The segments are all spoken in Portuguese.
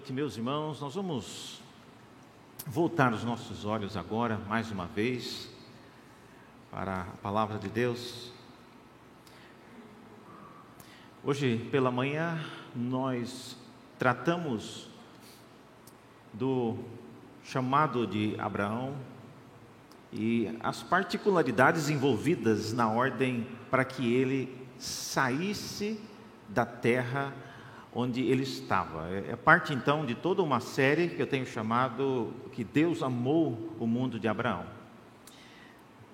Noite, meus irmãos. Nós vamos voltar os nossos olhos agora, mais uma vez, para a palavra de Deus. Hoje pela manhã nós tratamos do chamado de Abraão e as particularidades envolvidas na ordem para que ele saísse da terra onde ele estava. É, é parte então de toda uma série que eu tenho chamado que Deus amou o mundo de Abraão.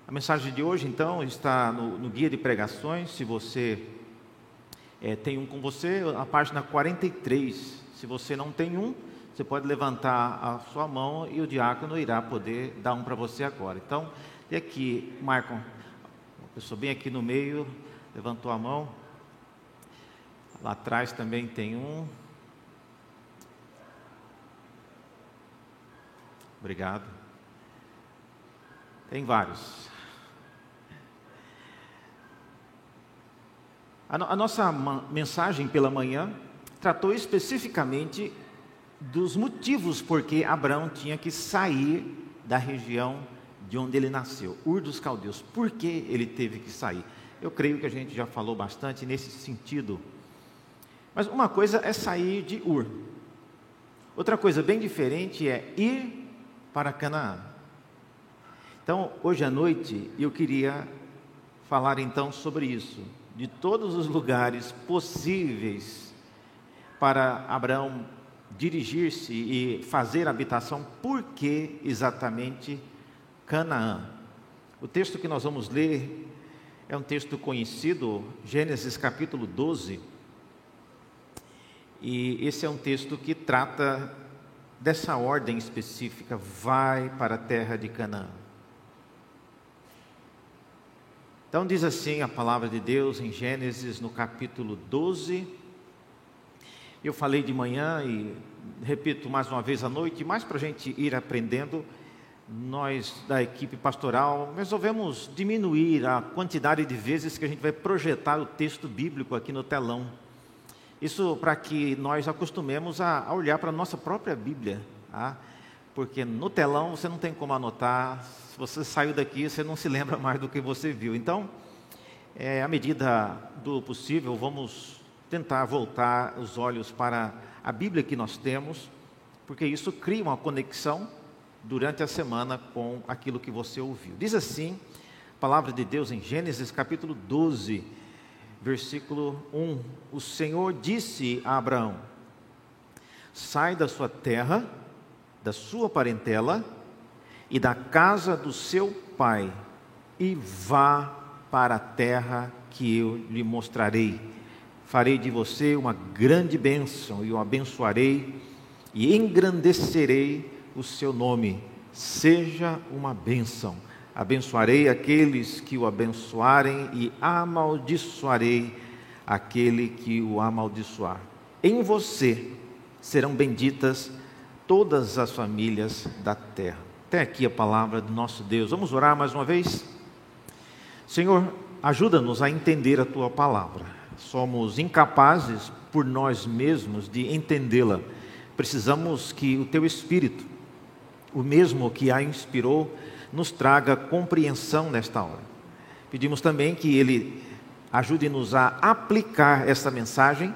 A mensagem de hoje então está no, no guia de pregações. Se você é, tem um com você, a página 43. Se você não tem um, você pode levantar a sua mão e o diácono irá poder dar um para você agora. Então, e aqui, Marco, uma pessoa bem aqui no meio, levantou a mão. Lá atrás também tem um. Obrigado. Tem vários. A, no, a nossa mensagem pela manhã tratou especificamente dos motivos por que Abraão tinha que sair da região de onde ele nasceu, Ur dos Caldeus. Por que ele teve que sair? Eu creio que a gente já falou bastante nesse sentido mas uma coisa é sair de Ur. Outra coisa bem diferente é ir para Canaã. Então, hoje à noite, eu queria falar então sobre isso, de todos os lugares possíveis para Abraão dirigir-se e fazer habitação, por que exatamente Canaã? O texto que nós vamos ler é um texto conhecido, Gênesis capítulo 12 e esse é um texto que trata dessa ordem específica: vai para a terra de Canaã. Então, diz assim a palavra de Deus em Gênesis, no capítulo 12. Eu falei de manhã e repito mais uma vez à noite, mais para a gente ir aprendendo, nós da equipe pastoral resolvemos diminuir a quantidade de vezes que a gente vai projetar o texto bíblico aqui no telão. Isso para que nós acostumemos a, olhar para a nossa própria Bíblia, tá? porque no telão você não tem como anotar, se você saiu daqui você não se lembra mais do que você viu. Então, é, à medida do possível, vamos tentar voltar os olhos para a Bíblia que nós temos, porque isso cria uma conexão durante a semana com aquilo que você ouviu. Diz assim, a palavra de Deus em Gênesis capítulo 12, versículo 1. O Senhor disse a Abraão: Sai da sua terra, da sua parentela e da casa do seu pai, e vá para a terra que eu lhe mostrarei. Farei de você uma grande bênção e o abençoarei e engrandecerei o seu nome. Seja uma bênção Abençoarei aqueles que o abençoarem e amaldiçoarei aquele que o amaldiçoar. Em você serão benditas todas as famílias da terra. Até aqui a palavra do nosso Deus. Vamos orar mais uma vez? Senhor, ajuda-nos a entender a tua palavra. Somos incapazes por nós mesmos de entendê-la. Precisamos que o teu espírito, o mesmo que a inspirou, nos traga compreensão nesta hora. Pedimos também que Ele ajude-nos a aplicar essa mensagem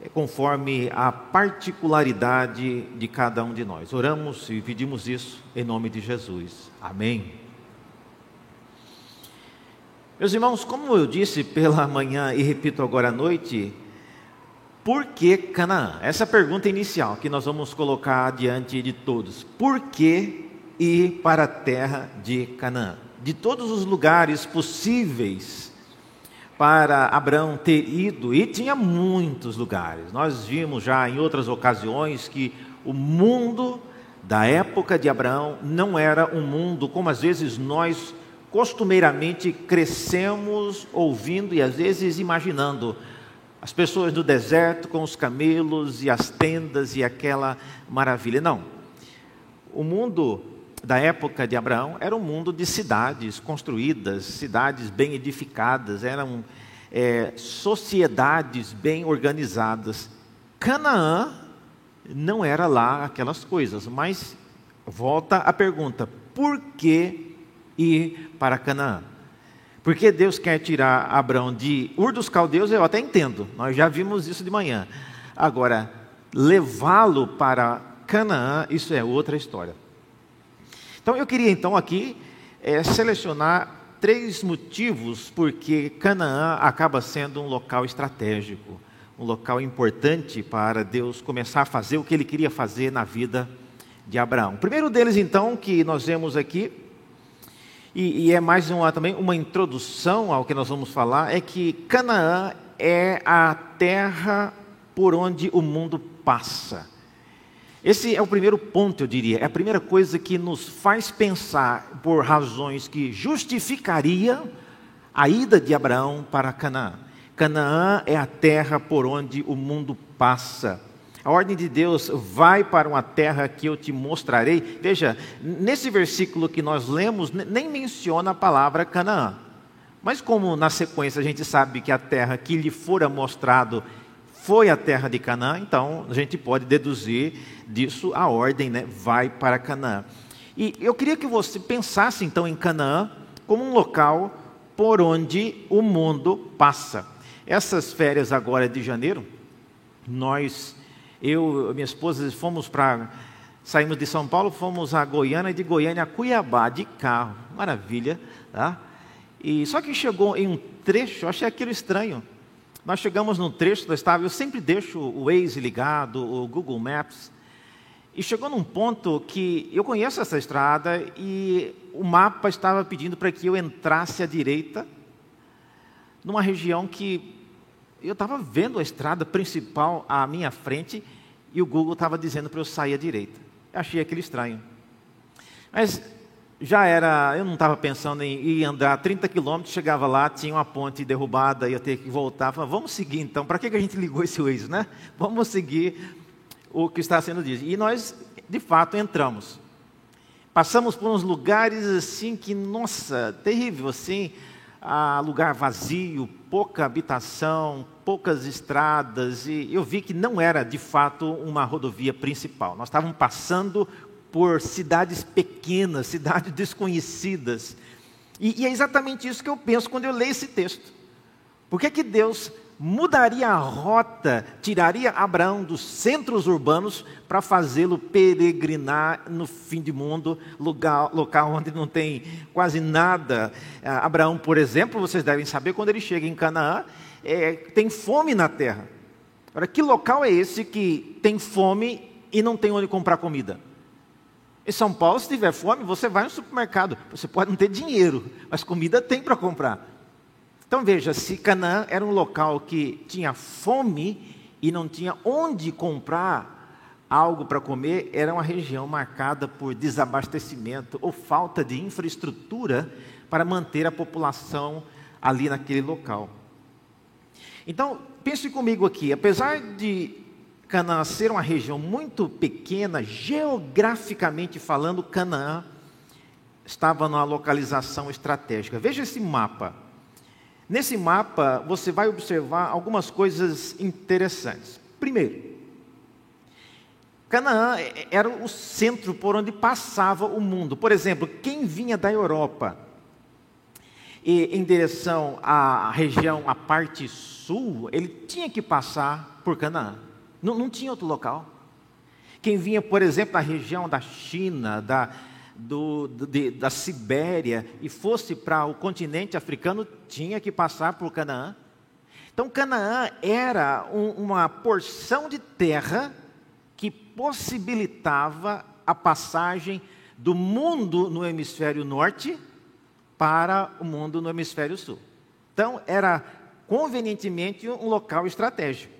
eh, conforme a particularidade de cada um de nós. Oramos e pedimos isso em nome de Jesus. Amém. Meus irmãos, como eu disse pela manhã e repito agora à noite, por que Canaã? Essa é a pergunta inicial que nós vamos colocar diante de todos. Por que ir para a terra de Canaã. De todos os lugares possíveis para Abraão ter ido, e tinha muitos lugares. Nós vimos já em outras ocasiões que o mundo da época de Abraão não era um mundo como às vezes nós costumeiramente crescemos ouvindo e às vezes imaginando. As pessoas do deserto com os camelos e as tendas e aquela maravilha. Não. O mundo da época de Abraão era um mundo de cidades construídas, cidades bem edificadas, eram é, sociedades bem organizadas. Canaã não era lá aquelas coisas. Mas volta a pergunta: por que ir para Canaã? Porque Deus quer tirar Abraão de Ur dos Caldeus, eu até entendo, nós já vimos isso de manhã. Agora, levá-lo para Canaã, isso é outra história. Então eu queria então aqui é, selecionar três motivos porque Canaã acaba sendo um local estratégico, um local importante para Deus começar a fazer o que ele queria fazer na vida de Abraão. O primeiro deles, então, que nós vemos aqui, e, e é mais uma, também uma introdução ao que nós vamos falar, é que Canaã é a terra por onde o mundo passa. Esse é o primeiro ponto, eu diria. É a primeira coisa que nos faz pensar por razões que justificaria a ida de Abraão para Canaã. Canaã é a terra por onde o mundo passa. A ordem de Deus vai para uma terra que eu te mostrarei. Veja, nesse versículo que nós lemos, nem menciona a palavra Canaã. Mas como na sequência a gente sabe que a terra que lhe fora mostrado foi a terra de Canaã, então a gente pode deduzir disso a ordem, né? Vai para Canaã. E eu queria que você pensasse então em Canaã como um local por onde o mundo passa. Essas férias agora de janeiro, nós, eu e minha esposa, fomos para. Saímos de São Paulo, fomos a Goiânia e de Goiânia a Cuiabá de carro. Maravilha, tá? E só que chegou em um trecho, eu achei aquilo estranho. Nós chegamos num trecho da estrada, eu sempre deixo o Waze ligado, o Google Maps, e chegou num ponto que eu conheço essa estrada e o mapa estava pedindo para que eu entrasse à direita, numa região que eu estava vendo a estrada principal à minha frente e o Google estava dizendo para eu sair à direita. Eu achei aquilo estranho. Mas já era, eu não estava pensando em ir andar 30 quilômetros, chegava lá, tinha uma ponte derrubada, ia ter que voltar. Falei, vamos seguir então, para que, que a gente ligou esse Waze, né? Vamos seguir o que está sendo dito. E nós, de fato, entramos. Passamos por uns lugares assim que, nossa, terrível, assim, ah, lugar vazio, pouca habitação, poucas estradas, e eu vi que não era de fato uma rodovia principal. Nós estávamos passando por cidades pequenas, cidades desconhecidas. E, e, é exatamente isso que eu penso quando eu leio esse texto. Por que, que Deus mudaria a rota, tiraria Abraão dos centros urbanos para fazê-lo peregrinar no fim de mundo, lugar, local onde não tem quase nada? Ah, Abraão, por exemplo, vocês devem saber, quando ele chega em Canaã, é, tem fome na terra. Agora, que local é esse que tem fome e não tem onde comprar comida? Em São Paulo, se tiver fome, você vai no supermercado. Você pode não ter dinheiro, mas comida tem para comprar. Então veja, se Canaã era um local que tinha fome e não tinha onde comprar algo para comer, era uma região marcada por desabastecimento ou falta de infraestrutura para manter a população ali naquele local. Então, pense comigo aqui, apesar de Canaã ser uma região muito pequena, geograficamente falando, Canaã estava numa localização estratégica. Veja esse mapa. Nesse mapa, você vai observar algumas coisas interessantes. Primeiro, Canaã era o centro por onde passava o mundo. Por exemplo, quem vinha da Europa em direção à região, à parte sul, ele tinha que passar por Canaã. Não, não tinha outro local. Quem vinha, por exemplo, da região da China, da, do, de, da Sibéria e fosse para o continente africano, tinha que passar por Canaã. Então, Canaã era um, uma porção de terra que possibilitava a passagem do mundo no hemisfério norte para o mundo no hemisfério sul. Então, era convenientemente um local estratégico.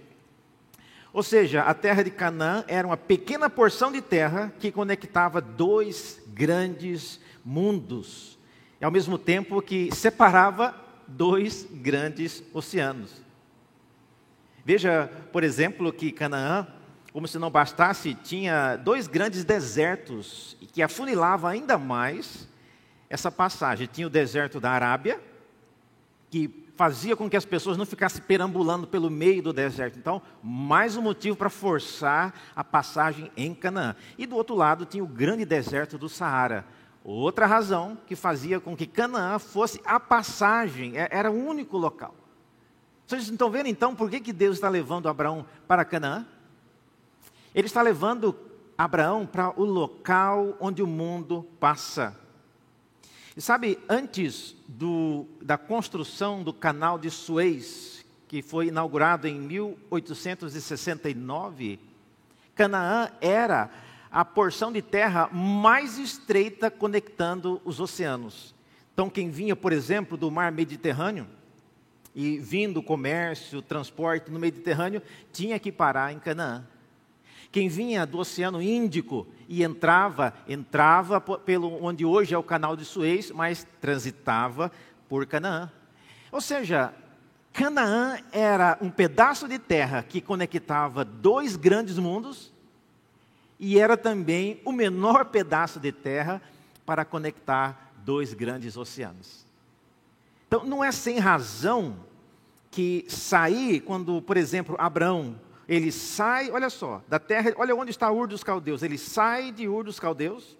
Ou seja, a terra de Canaã era uma pequena porção de terra que conectava dois grandes mundos, e ao mesmo tempo que separava dois grandes oceanos. Veja, por exemplo, que Canaã, como se não bastasse, tinha dois grandes desertos que afunilavam ainda mais essa passagem. Tinha o deserto da Arábia, que fazia com que as pessoas não ficassem perambulando pelo meio do deserto. Então, mais um motivo para forçar a passagem em Canaã. E do outro lado tinha o grande deserto do Saara. Outra razão que fazia com que Canaã fosse a passagem, é, era o único local. Vocês estão vendo então por que, que Deus está levando Abraão para Canaã? Ele está levando Abraão para o local onde o mundo passa. E sabe, antes do, da construção do canal de Suez, que foi inaugurado em 1869, Canaã era a porção de terra mais estreita conectando os oceanos. Então, quem vinha, por exemplo, do mar Mediterrâneo, e vindo comércio, transporte no Mediterrâneo, tinha que parar em Canaã. Quem vinha do Oceano Índico e entrava, entrava pelo onde hoje é o Canal de Suez, mas transitava por Canaã. Ou seja, Canaã era um pedaço de terra que conectava dois grandes mundos e era também o menor pedaço de terra para conectar dois grandes oceanos. Então, não é sem razão que sair, quando, por exemplo, Abraão ele sai, olha só, da terra, olha onde está Ur dos Caldeus. Ele sai de Ur dos Caldeus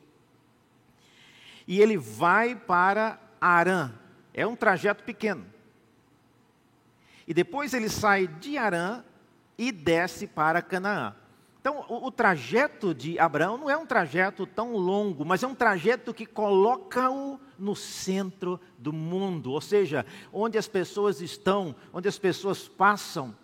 e ele vai para Arã. É um trajeto pequeno. E depois ele sai de Arã e desce para Canaã. Então, o, o, trajeto de Abraão não é um trajeto tão longo, mas é um trajeto que coloca-o no centro do mundo, ou seja, onde as pessoas estão, onde as pessoas passam.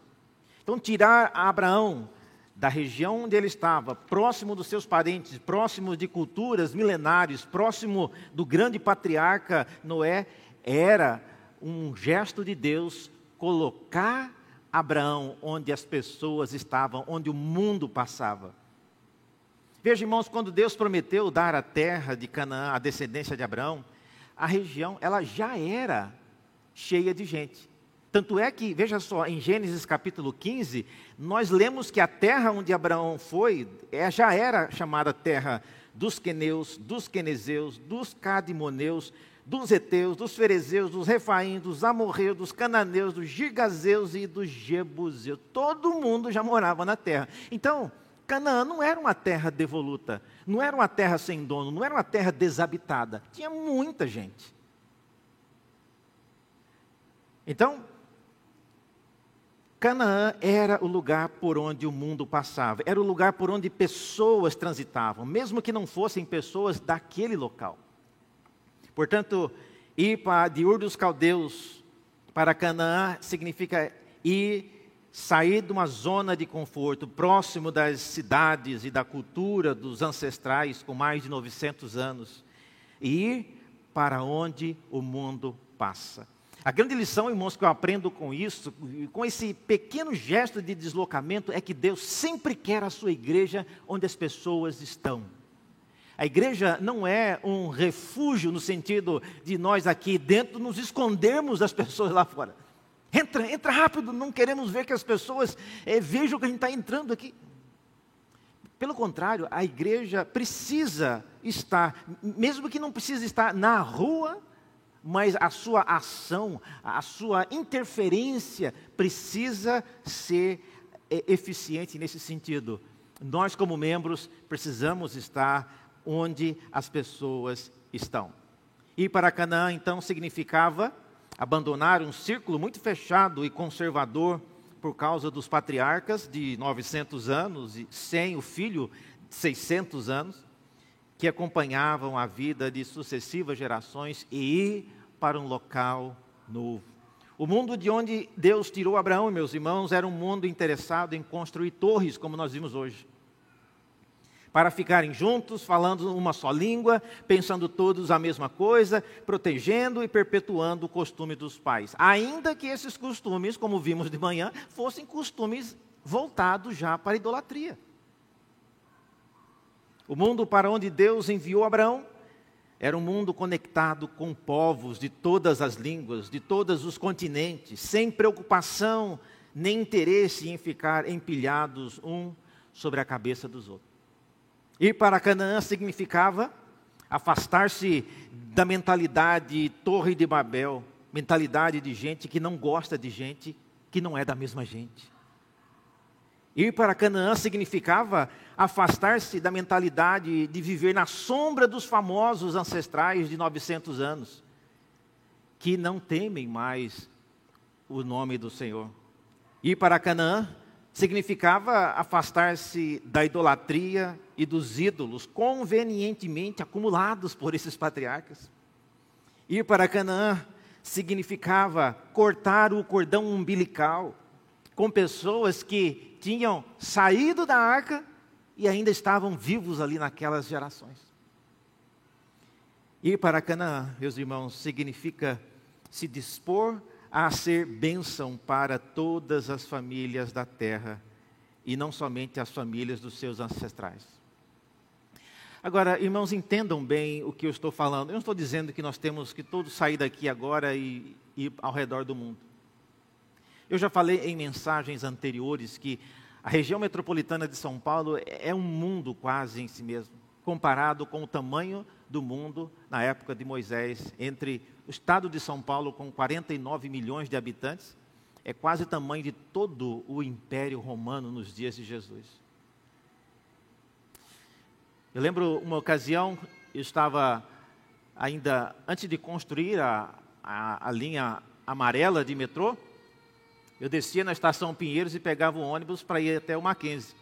Então, tirar Abraão da região onde ele estava, próximo dos seus parentes, próximo de culturas milenares, próximo do grande patriarca Noé, era um gesto de Deus colocar Abraão onde as pessoas estavam, onde o mundo passava. Veja, irmãos, quando Deus prometeu dar a terra de Canaã à descendência de Abraão, a região ela já era cheia de gente. Tanto é que, veja só, em Gênesis capítulo 15, nós lemos que a terra onde Abraão foi é, já era chamada terra dos queneus, dos quenezeus, dos cadimoneus, dos heteus, dos ferezeus, dos refaim, dos amorreus, dos cananeus, dos gigazeus e dos jebuseus. Todo mundo já morava na terra. Então, Canaã não era uma terra devoluta, não era uma terra sem dono, não era uma terra desabitada. Tinha muita gente. Então, Canaã era o lugar por onde o mundo passava, era o lugar por onde pessoas transitavam, mesmo que não fossem pessoas daquele local. Portanto, ir para de Ur dos Caldeus para Canaã significa ir sair de uma zona de conforto próximo das cidades e da cultura dos ancestrais com mais de 900 anos e ir para onde o mundo passa. A grande lição, irmãos, que eu aprendo com isso, com esse pequeno gesto de deslocamento, é que Deus sempre quer a sua igreja onde as pessoas estão. A igreja não é um refúgio no sentido de nós aqui dentro nos escondermos das pessoas lá fora. Entra, entra rápido, não queremos ver que as pessoas é, vejam que a gente está entrando aqui. Pelo contrário, a igreja precisa estar, mesmo que não precise estar na rua, mas a sua ação, a sua interferência precisa ser é, eficiente nesse sentido. Nós, como membros, precisamos estar onde as pessoas estão. Ir para Canaã, então, significava abandonar um círculo muito fechado e conservador por causa dos patriarcas de 900 anos e sem o filho de 600 anos que acompanhavam a vida de sucessivas gerações e ir para um local novo. O mundo de onde Deus tirou Abraão, meus irmãos, era um mundo interessado em construir torres, como nós vimos hoje. Para ficarem juntos, falando uma só língua, pensando todos a mesma coisa, protegendo e perpetuando o costume dos pais. Ainda que esses costumes, como vimos de manhã, fossem costumes voltados já para a idolatria. O mundo para onde Deus enviou Abraão era um mundo conectado com povos de todas as línguas, de todos os continentes, sem preocupação nem interesse em ficar empilhados um sobre a cabeça dos outros. Ir para Canaã significava afastar-se da mentalidade Torre de Babel, mentalidade de gente que não gosta de gente que não é da mesma gente. Ir para Canaã significava afastar-se da mentalidade de viver na sombra dos famosos ancestrais de 900 anos, que não temem mais o nome do Senhor. Ir para Canaã significava afastar-se da idolatria e dos ídolos convenientemente acumulados por esses patriarcas. Ir para Canaã significava cortar o cordão umbilical com pessoas que tinham saído da arca e ainda estavam vivos ali naquelas gerações. Ir para Canaã, meus irmãos, significa se dispor a ser bênção para todas as famílias da terra e não somente as famílias dos seus ancestrais. Agora, irmãos, entendam bem o que eu estou falando. Eu não estou dizendo que nós temos que todos sair daqui agora e ir ao redor do mundo. Eu já falei em mensagens anteriores que a região metropolitana de São Paulo é um mundo quase em si mesmo, comparado com o tamanho do mundo na época de Moisés, entre o estado de São Paulo, com 49 milhões de habitantes, é quase o tamanho de todo o Império Romano nos dias de Jesus. Eu lembro uma ocasião, eu estava ainda, antes de construir a, a, a linha amarela de metrô, eu descia na estação Pinheiros e pegava o ônibus para ir até o Mackenzie.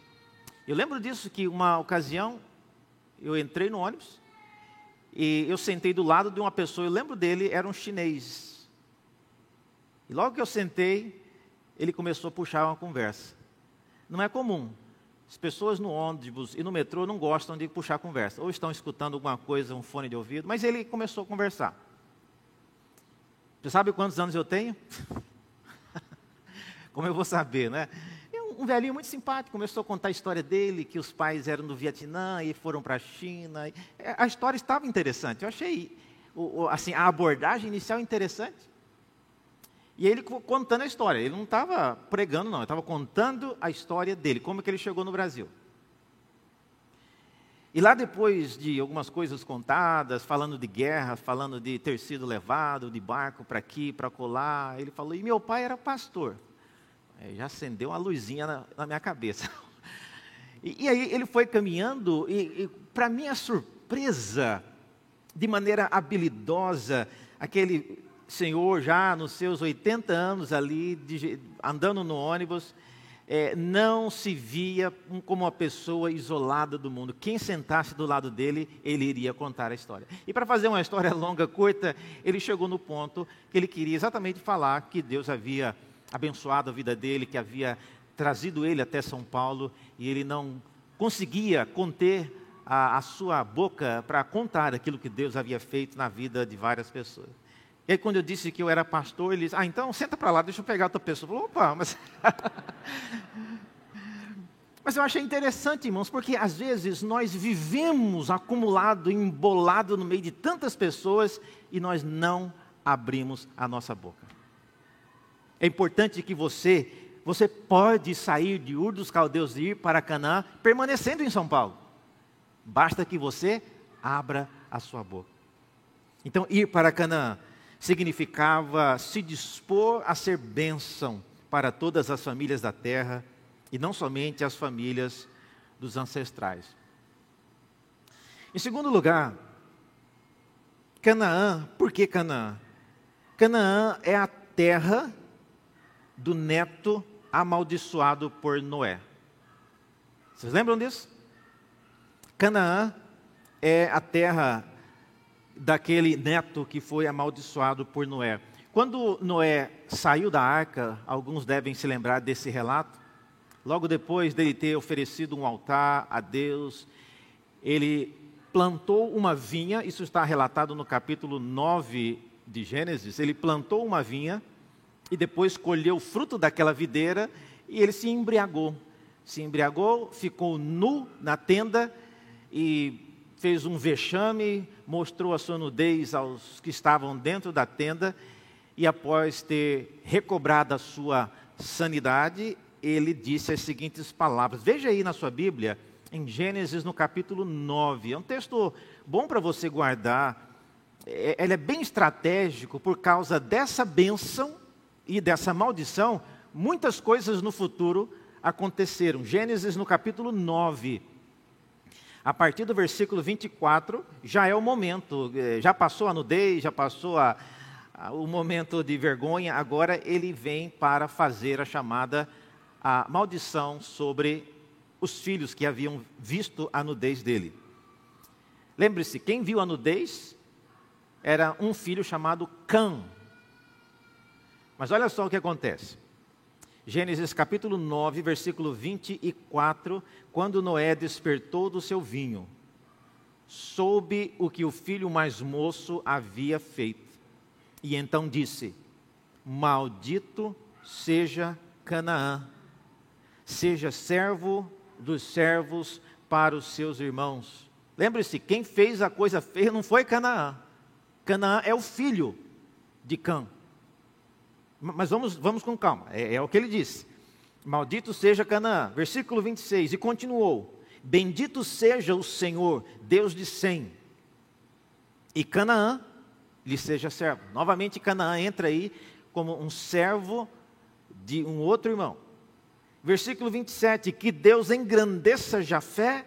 Eu lembro disso que uma ocasião eu entrei no ônibus e eu sentei do lado de uma pessoa, eu lembro dele, era um chinês. E logo que eu sentei, ele começou a puxar uma conversa. Não é comum. As pessoas no ônibus e no metrô não gostam de puxar conversa. Ou estão escutando alguma coisa, um fone de ouvido, mas ele começou a conversar. Você sabe quantos anos eu tenho? Como eu vou saber, né? um velhinho muito simpático, começou a contar a história dele, que os pais eram do Vietnã e foram para a China. É, a história estava interessante. Eu achei assim, a abordagem inicial interessante. E ele contando a história. Ele não estava pregando, não. Ele estava contando a história dele, como que ele chegou no Brasil. E lá depois de algumas coisas contadas, falando de guerra, falando de ter sido levado de barco para aqui, para colar, ele falou: e meu pai era pastor. É, já acendeu uma luzinha na, na minha cabeça. E, e, aí ele foi caminhando, e, e para minha surpresa, de maneira habilidosa, aquele senhor já nos seus 80 anos ali, de, andando no ônibus, é, não se via como uma pessoa isolada do mundo. Quem sentasse do lado dele, ele iria contar a história. E para fazer uma história longa, curta, ele chegou no ponto que ele queria exatamente falar que Deus havia abençoado a vida dele, que havia trazido ele até São Paulo e ele não conseguia conter a, a sua boca para contar aquilo que Deus havia feito na vida de várias pessoas. E aí, quando eu disse que eu era pastor, ele disse: Ah, então senta para lá, deixa eu pegar outra pessoa. Falou, opa, mas. mas eu achei interessante, irmãos, porque às vezes nós vivemos acumulado, embolado no meio de tantas pessoas e nós não abrimos a nossa boca. É importante que você, você pode sair de Ur dos Caldeus e ir para Canaã, permanecendo em São Paulo. Basta que você abra a sua boca. Então, ir para Canaã significava se dispor a ser bênção para todas as famílias da terra e não somente as famílias dos ancestrais. Em segundo lugar, Canaã, por que Canaã? Canaã é a terra do neto amaldiçoado por Noé. Vocês lembram disso? Canaã é a terra daquele neto que foi amaldiçoado por Noé. Quando Noé saiu da arca, alguns devem se lembrar desse relato. Logo depois dele ter oferecido um altar a Deus, ele plantou uma vinha, isso está relatado no capítulo 9 de Gênesis. Ele plantou uma vinha e depois colheu o fruto daquela videira e ele se embriagou. Se embriagou, ficou nu na tenda e fez um vexame, mostrou a sua nudez aos que estavam dentro da tenda e após ter recobrado a sua sanidade, ele disse as seguintes palavras. Veja aí na sua Bíblia, em Gênesis no capítulo 9. É um texto bom para você guardar é, ele é bem estratégico por causa dessa bênção e dessa maldição, muitas coisas no futuro aconteceram. Gênesis no capítulo 9, a partir do versículo 24, já é o momento, eh, já passou a nudez, já passou a, a, o momento de vergonha, agora ele vem para fazer a chamada a maldição sobre os filhos que haviam visto a nudez dele. Lembre-se, quem viu a nudez era um filho chamado Cã. Mas olha só o que acontece. Gênesis capítulo 9, versículo 24, quando Noé despertou do seu vinho, soube o que o filho mais moço havia feito. E então disse: Maldito seja Canaã, seja servo dos servos para os seus irmãos. Lembre-se, quem fez a coisa feia não foi Canaã. Canaã é o filho de Cã. Mas vamos, vamos com calma, é, é o que ele disse. Maldito seja Canaã. Versículo 26. E continuou: Bendito seja o Senhor, Deus de Sem. E Canaã lhe seja servo. Novamente, Canaã entra aí como um servo de um outro irmão. Versículo 27. Que Deus engrandeça Jafé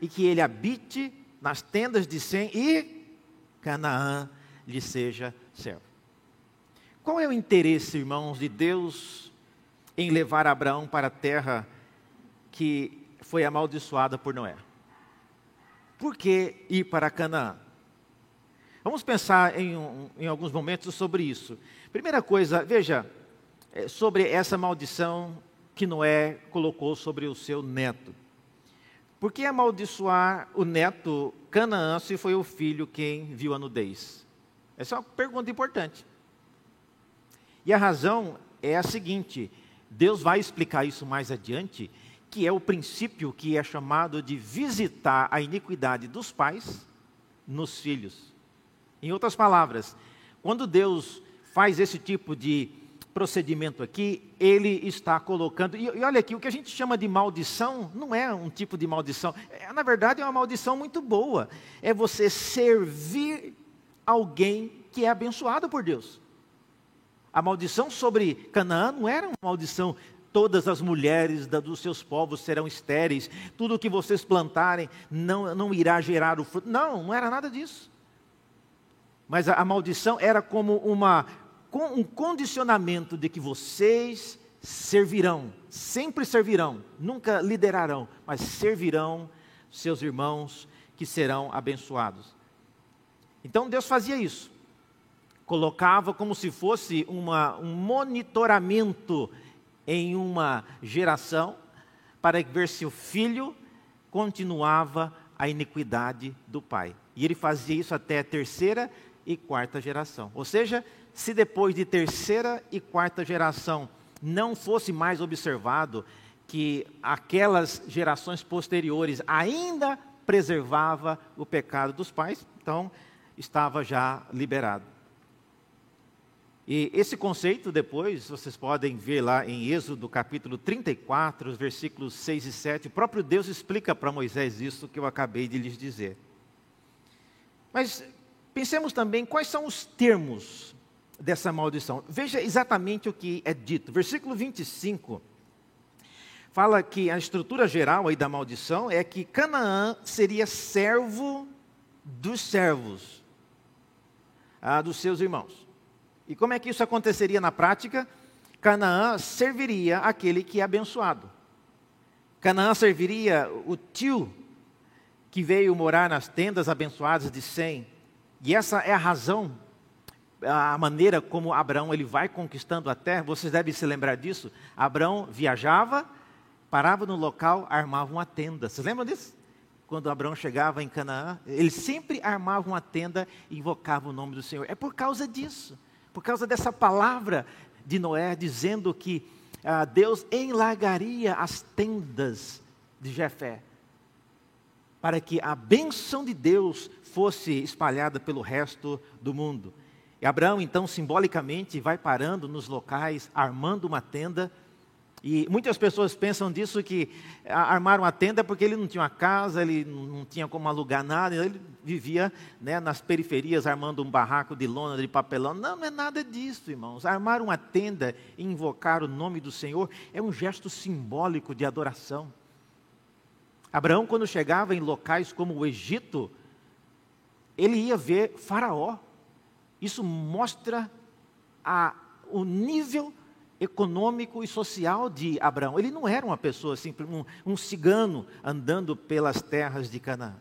e que ele habite nas tendas de Sem e Canaã lhe seja servo. Qual é o interesse, irmãos, de Deus em levar Abraão para a terra que foi amaldiçoada por Noé? Por que ir para Canaã? Vamos pensar em, em alguns momentos sobre isso. Primeira coisa, veja, é, sobre essa maldição que Noé colocou sobre o seu neto. Por que amaldiçoar o neto Canaã se foi o filho quem viu a nudez? Essa é uma pergunta importante. E a razão é a seguinte: Deus vai explicar isso mais adiante, que é o princípio que é chamado de visitar a iniquidade dos pais nos filhos. Em outras palavras, quando Deus faz esse tipo de procedimento aqui, ele está colocando. E, e, olha aqui, o que a gente chama de maldição não é um tipo de maldição. É, na verdade, é uma maldição muito boa. É você servir alguém que é abençoado por Deus. A maldição sobre Canaã não era uma maldição todas as mulheres dos seus povos serão estéreis, tudo o que vocês plantarem não, não irá gerar o fruto. Não, não era nada disso. Mas a, a maldição era como uma, um condicionamento de que vocês servirão, sempre servirão, nunca liderarão, mas servirão seus irmãos que serão abençoados. Então Deus fazia isso colocava como se fosse uma, um monitoramento em uma geração para ver se o filho continuava a iniquidade do pai. E ele fazia isso até a terceira e quarta geração. Ou seja, se depois de terceira e quarta geração não fosse mais observado que aquelas gerações posteriores ainda preservava o pecado dos pais, então estava já liberado. E esse conceito depois, vocês podem ver lá em Êxodo capítulo 34, versículos 6 e 7, o próprio Deus explica para Moisés isso que eu acabei de lhes dizer. Mas pensemos também quais são os termos dessa maldição. Veja exatamente o que é dito. Versículo 25 fala que a estrutura geral aí da maldição é que Canaã seria servo dos servos, ah, dos seus irmãos. E como é que isso aconteceria na prática? Canaã serviria aquele que é abençoado. Canaã serviria o tio que veio morar nas tendas abençoadas de Sem. E essa é a razão, a maneira como Abraão ele vai conquistando a terra. Vocês devem se lembrar disso. Abraão viajava, parava no local, armava uma tenda. Vocês lembram disso? Quando Abraão chegava em Canaã, ele sempre armava uma tenda e invocava o nome do Senhor. É por causa disso por causa dessa palavra de Noé dizendo que ah, Deus enlargaria as tendas de Jefé, para que a bênção de Deus fosse espalhada pelo resto do mundo. E Abraão, então, simbolicamente, vai parando nos locais, armando uma tenda, E muitas pessoas pensam disso que armaram a tenda porque ele não tinha uma casa, ele não tinha como alugar nada, ele vivia né, nas periferias armando um barraco de lona, de papelão. Não, não é nada disso, irmãos. Armar uma tenda e invocar o nome do Senhor é um gesto simbólico de adoração. Abraão, quando chegava em locais como o Egito, ele ia ver Faraó. Isso mostra a, o nível econômico e social de Abraão. Ele não era uma pessoa assim, um, um cigano andando pelas terras de Canaã.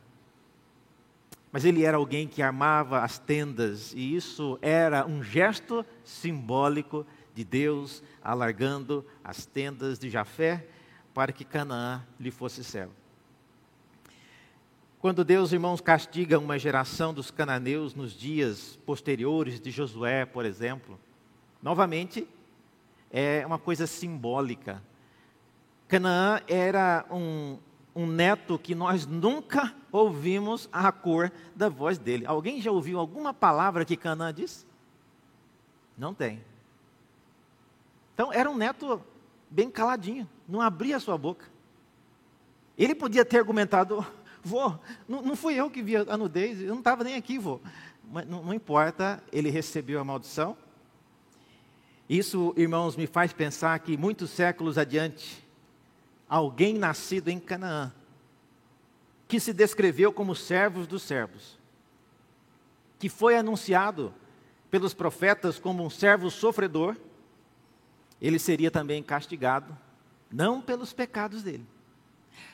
Mas ele era alguém que armava as tendas, e isso era um gesto simbólico de Deus alargando as tendas de Jafé para que Canaã lhe fosse céu. Quando Deus, irmãos, castiga uma geração dos cananeus nos dias posteriores de Josué, por exemplo, novamente é uma coisa simbólica. Canaã era um, um neto que nós nunca ouvimos a cor da voz dele. Alguém já ouviu alguma palavra que Canaã disse? Não tem. Então era um neto bem caladinho, não abria sua boca. Ele podia ter argumentado, vô, não, não fui eu que vi a nudez, eu não estava nem aqui, vô. Mas não, não importa, ele recebeu a maldição, isso, irmãos, me faz pensar que muitos séculos adiante, alguém nascido em Canaã, que se descreveu como servos dos servos, que foi anunciado pelos profetas como um servo sofredor, ele seria também castigado, não pelos pecados dele.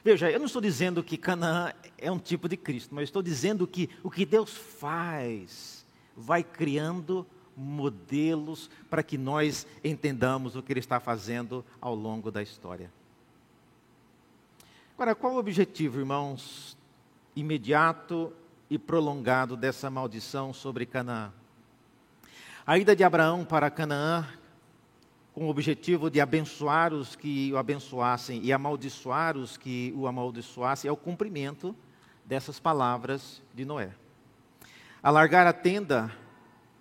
Veja, eu não estou dizendo que Canaã é um tipo de Cristo, mas estou dizendo que o que Deus faz vai criando modelos para que nós entendamos o que ele está fazendo ao longo da história. Agora, qual o objetivo, irmãos, imediato e prolongado dessa maldição sobre Canaã? A ida de Abraão para Canaã, com o objetivo de abençoar os que o abençoassem e amaldiçoar os que o amaldiçoassem, é o cumprimento dessas palavras de Noé. Alargar a tenda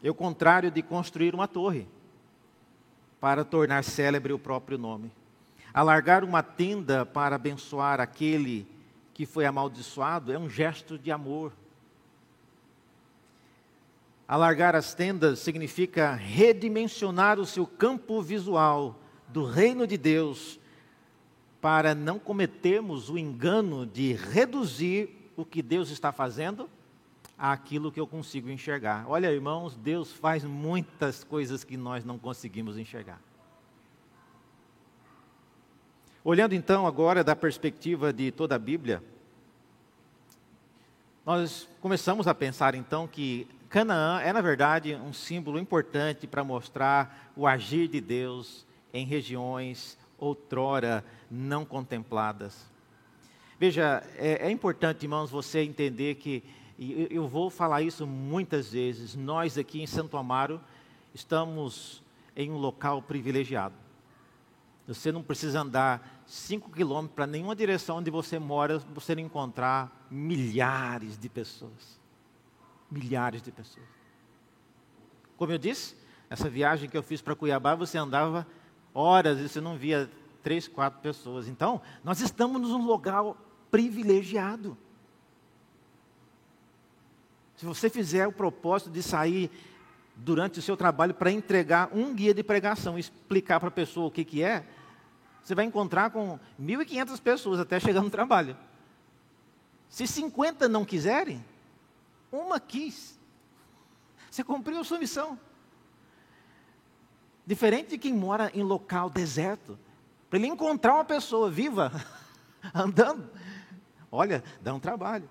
é o contrário de construir uma torre para tornar célebre o próprio nome. Alargar uma tenda para abençoar aquele que foi amaldiçoado é um gesto de amor. Alargar as tendas significa redimensionar o seu campo visual do reino de Deus para não cometermos o engano de reduzir o que Deus está fazendo àquilo que eu consigo enxergar. Olha, irmãos, Deus faz muitas coisas que nós não conseguimos enxergar. Olhando então agora da perspectiva de toda a Bíblia, nós começamos a pensar então que Canaã é, na verdade, um símbolo importante para mostrar o agir de Deus em regiões outrora não contempladas. Veja, é, é importante, irmãos, você entender que e eu vou falar isso muitas vezes, nós aqui em Santo Amaro estamos em um local privilegiado. Você não precisa andar cinco quilômetros para nenhuma direção onde você mora, você não encontrar milhares de pessoas. Milhares de pessoas. Como eu disse, essa viagem que eu fiz para Cuiabá, você andava horas e você não via três, quatro pessoas. Então, nós estamos num local privilegiado. Se você fizer o propósito de sair durante o seu trabalho para entregar um guia de pregação explicar para a pessoa o que, que é, você vai encontrar com 1.500 pessoas até chegar no trabalho. Se 50 não quiserem, uma quis. Você cumpriu a sua missão. Diferente de quem mora em local deserto. Para ele encontrar uma pessoa viva, andando, olha, dá um trabalho.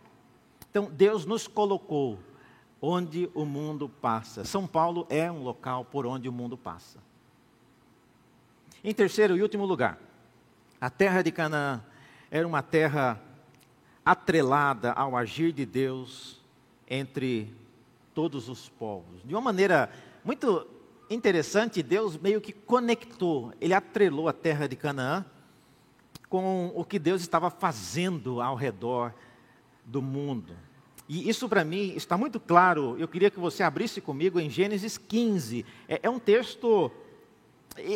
Então, Deus nos colocou onde o mundo passa. São Paulo é um local por onde o mundo passa. Em terceiro e último lugar, a terra de Canaã era uma terra atrelada ao agir de Deus entre todos os povos. De uma maneira muito interessante, Deus meio que conectou, ele atrelou a terra de Canaã com o que Deus estava fazendo ao redor do mundo. E isso para mim está muito claro. Eu queria que você abrisse comigo em Gênesis 15. É, é um texto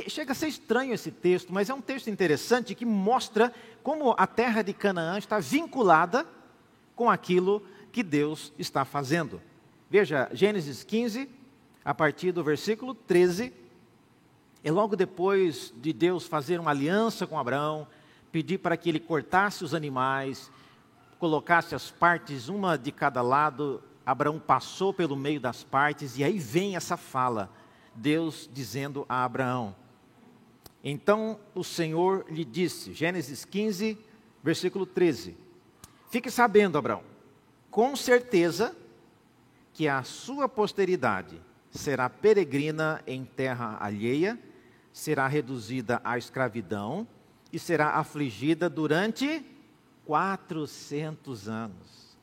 Chega a ser estranho esse texto, mas é um texto interessante que mostra como a terra de Canaã está vinculada com aquilo que Deus está fazendo. Veja, Gênesis 15, a partir do versículo 13, é logo depois de Deus fazer uma aliança com Abraão, pedir para que ele cortasse os animais, colocasse as partes uma de cada lado. Abraão passou pelo meio das partes, e aí vem essa fala Deus dizendo a Abraão. Então o Senhor lhe disse, Gênesis 15, versículo 13: Fique sabendo, Abraão, com certeza que a sua posteridade será peregrina em terra alheia, será reduzida à escravidão e será afligida durante 400 anos.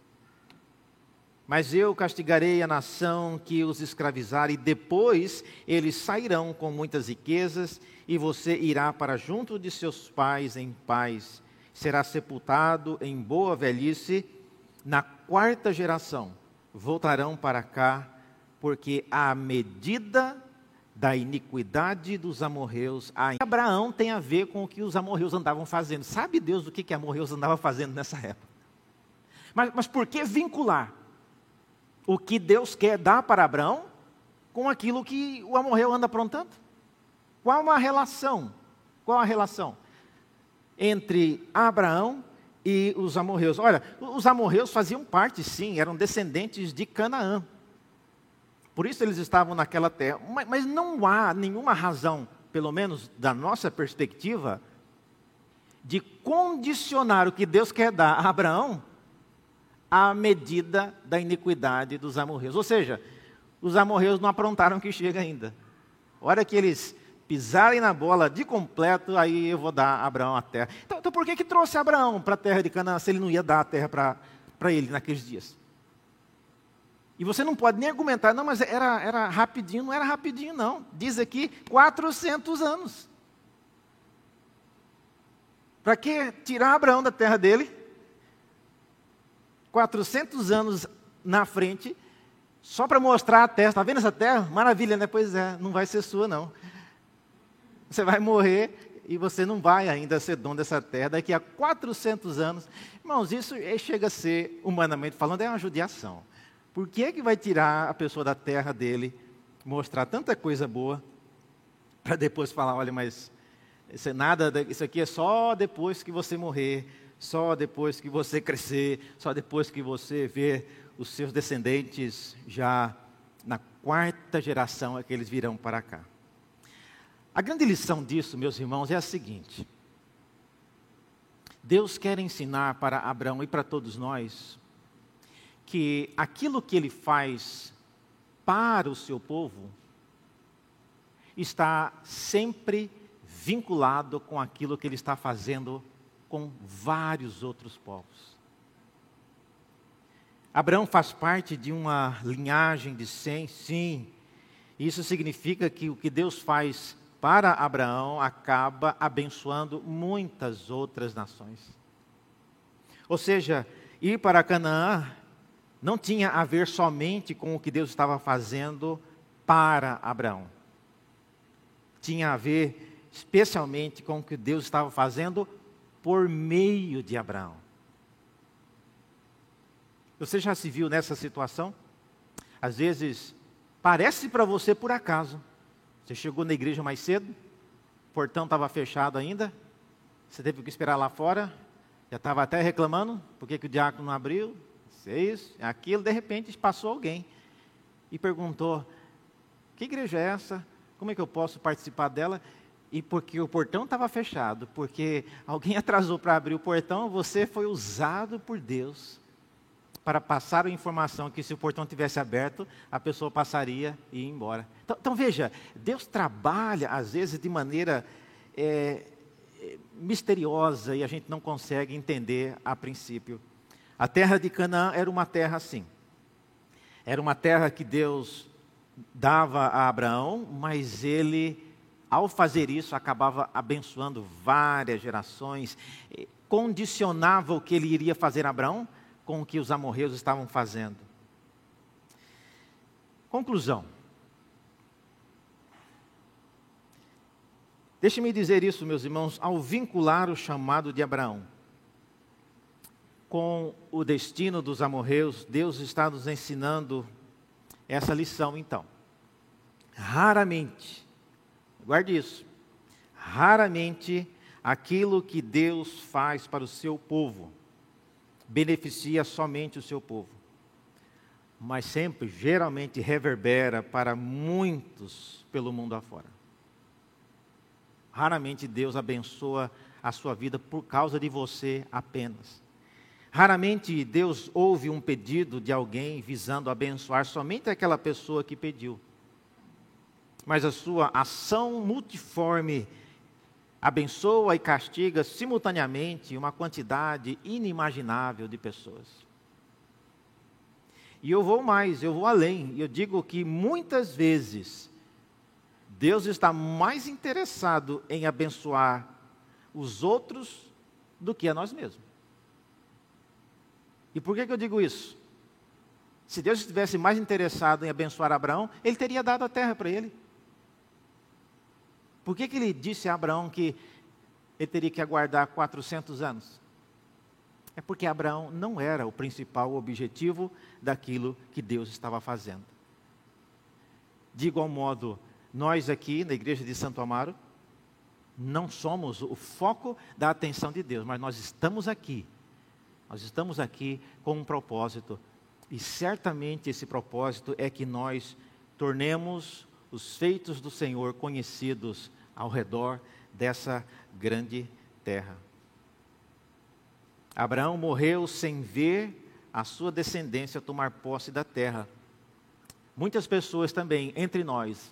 Mas eu castigarei a nação que os escravizar, e depois eles sairão com muitas riquezas, e você irá para junto de seus pais em paz. Será sepultado em boa velhice. Na quarta geração voltarão para cá, porque a medida da iniquidade dos amorreus. Abraão tem a ver com o que os amorreus andavam fazendo. Sabe Deus o que, que amorreus andava fazendo nessa época? Mas, mas por que vincular? o que Deus quer dar para Abraão com aquilo que o amorreu anda aprontando? Qual a relação? Qual a relação entre Abraão e os amorreus? Olha, os amorreus faziam parte, sim, eram descendentes de Canaã. Por isso eles estavam naquela terra. Mas não há nenhuma razão, pelo menos da nossa perspectiva, de condicionar o que Deus quer dar a Abraão à medida da iniquidade dos amorreus. Ou seja, os amorreus não aprontaram que chega ainda. Hora que eles pisarem na bola de completo, aí eu vou dar a Abraão a terra. Então, então por que, que trouxe Abraão para a terra de Canaã se ele não ia dar a terra para ele naqueles dias? E você não pode nem argumentar, não, mas era, era rapidinho, não era rapidinho, não. Diz aqui 400 anos. Para que tirar Abraão da terra dele? 400 anos na frente, só para mostrar a terra. Está vendo essa terra? Maravilha, né? Pois é, não vai ser sua, não. Você vai morrer e você não vai ainda ser dono dessa terra daqui a 400 anos. Irmãos, isso chega a ser, humanamente falando, é uma judiação. Por que é que vai tirar a pessoa da terra dele, mostrar tanta coisa boa, para depois falar, olha, mas isso, é nada, isso aqui é só depois que você morrer só depois que você crescer, só depois que você ver os seus descendentes já na quarta geração é que eles virão para cá. A grande lição disso, meus irmãos, é a seguinte: Deus quer ensinar para Abraão e para todos nós que aquilo que ele faz para o seu povo está sempre vinculado com aquilo que ele está fazendo com vários outros povos. Abraão faz parte de uma linhagem de Sem, sim. Isso significa que o que Deus faz para Abraão acaba abençoando muitas outras nações. Ou seja, ir para Canaã não tinha a ver somente com o que Deus estava fazendo para Abraão. Tinha a ver especialmente com o que Deus estava fazendo por meio de Abraão. Você já se viu nessa situação? Às vezes, parece para você por acaso. Você chegou na igreja mais cedo, o portão estava fechado ainda, você teve que esperar lá fora, já estava até reclamando, por que, que o diácono não abriu? Isso é isso, é aquilo, de repente passou alguém e perguntou: que igreja é essa? Como é que eu posso participar dela? e porque o portão estava fechado, porque alguém atrasou para abrir o portão, você foi usado por Deus para passar a informação que se o portão tivesse aberto, a pessoa passaria e ia embora. Então, então veja, Deus trabalha às vezes de maneira é, misteriosa e a gente não consegue entender a princípio. A terra de Canaã era uma terra assim. Era uma terra que Deus dava a Abraão, mas ele ao fazer isso, acabava abençoando várias gerações, condicionava o que ele iria fazer a Abraão com o que os amorreus estavam fazendo. Conclusão. Deixe-me dizer isso, meus irmãos, ao vincular o chamado de Abraão com o destino dos amorreus, Deus está nos ensinando essa lição então. Raramente, guarde isso, raramente aquilo que Deus faz para o seu povo beneficia somente o seu povo, mas sempre, geralmente, reverbera para muitos pelo mundo afora. Raramente Deus abençoa a sua vida por causa de você apenas. Raramente Deus ouve um pedido de alguém visando abençoar somente aquela pessoa que pediu. Mas a sua ação multiforme abençoa e castiga simultaneamente uma quantidade inimaginável de pessoas. E eu vou mais, eu vou além, eu digo que muitas vezes Deus está mais interessado em abençoar os outros do que a nós mesmos. E por que, que eu digo isso? Se Deus estivesse mais interessado em abençoar Abraão, ele teria dado a terra para ele. Por que, que ele disse a Abraão que ele teria que aguardar 400 anos? É porque Abraão não era o principal objetivo daquilo que Deus estava fazendo. De igual modo, nós aqui na igreja de Santo Amaro, não somos o foco da atenção de Deus, mas nós estamos aqui nós estamos aqui com um propósito, e certamente esse propósito é que nós tornemos os feitos do Senhor conhecidos ao redor dessa grande terra. Abraão morreu sem ver a sua descendência tomar posse da terra. Muitas pessoas também, entre nós,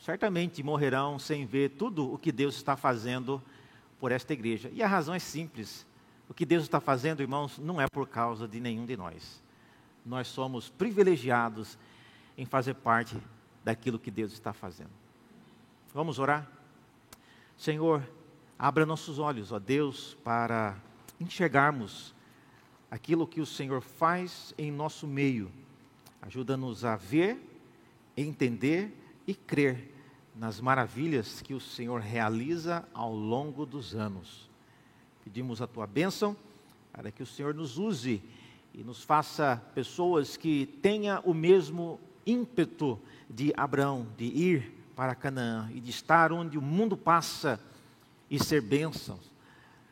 certamente morrerão sem ver tudo o que Deus está fazendo por esta igreja. E a razão é simples. O que Deus está fazendo, irmãos, não é por causa de nenhum de nós. Nós somos privilegiados em fazer parte daquilo que Deus está fazendo. Vamos orar? Senhor, abra nossos olhos, ó Deus, para enxergarmos aquilo que o Senhor faz em nosso meio. Ajuda-nos a ver, entender e crer nas maravilhas que o Senhor realiza ao longo dos anos. Pedimos a tua bênção para que o Senhor nos use e nos faça pessoas que tenham o mesmo ímpeto de Abraão, de ir para Canaã e de estar onde o mundo passa e ser bênçãos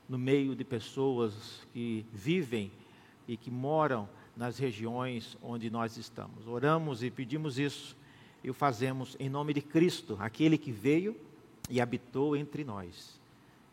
no meio de pessoas que vivem e que moram nas regiões onde nós estamos. Oramos e pedimos isso e o fazemos em nome de Cristo, aquele que veio e habitou entre nós.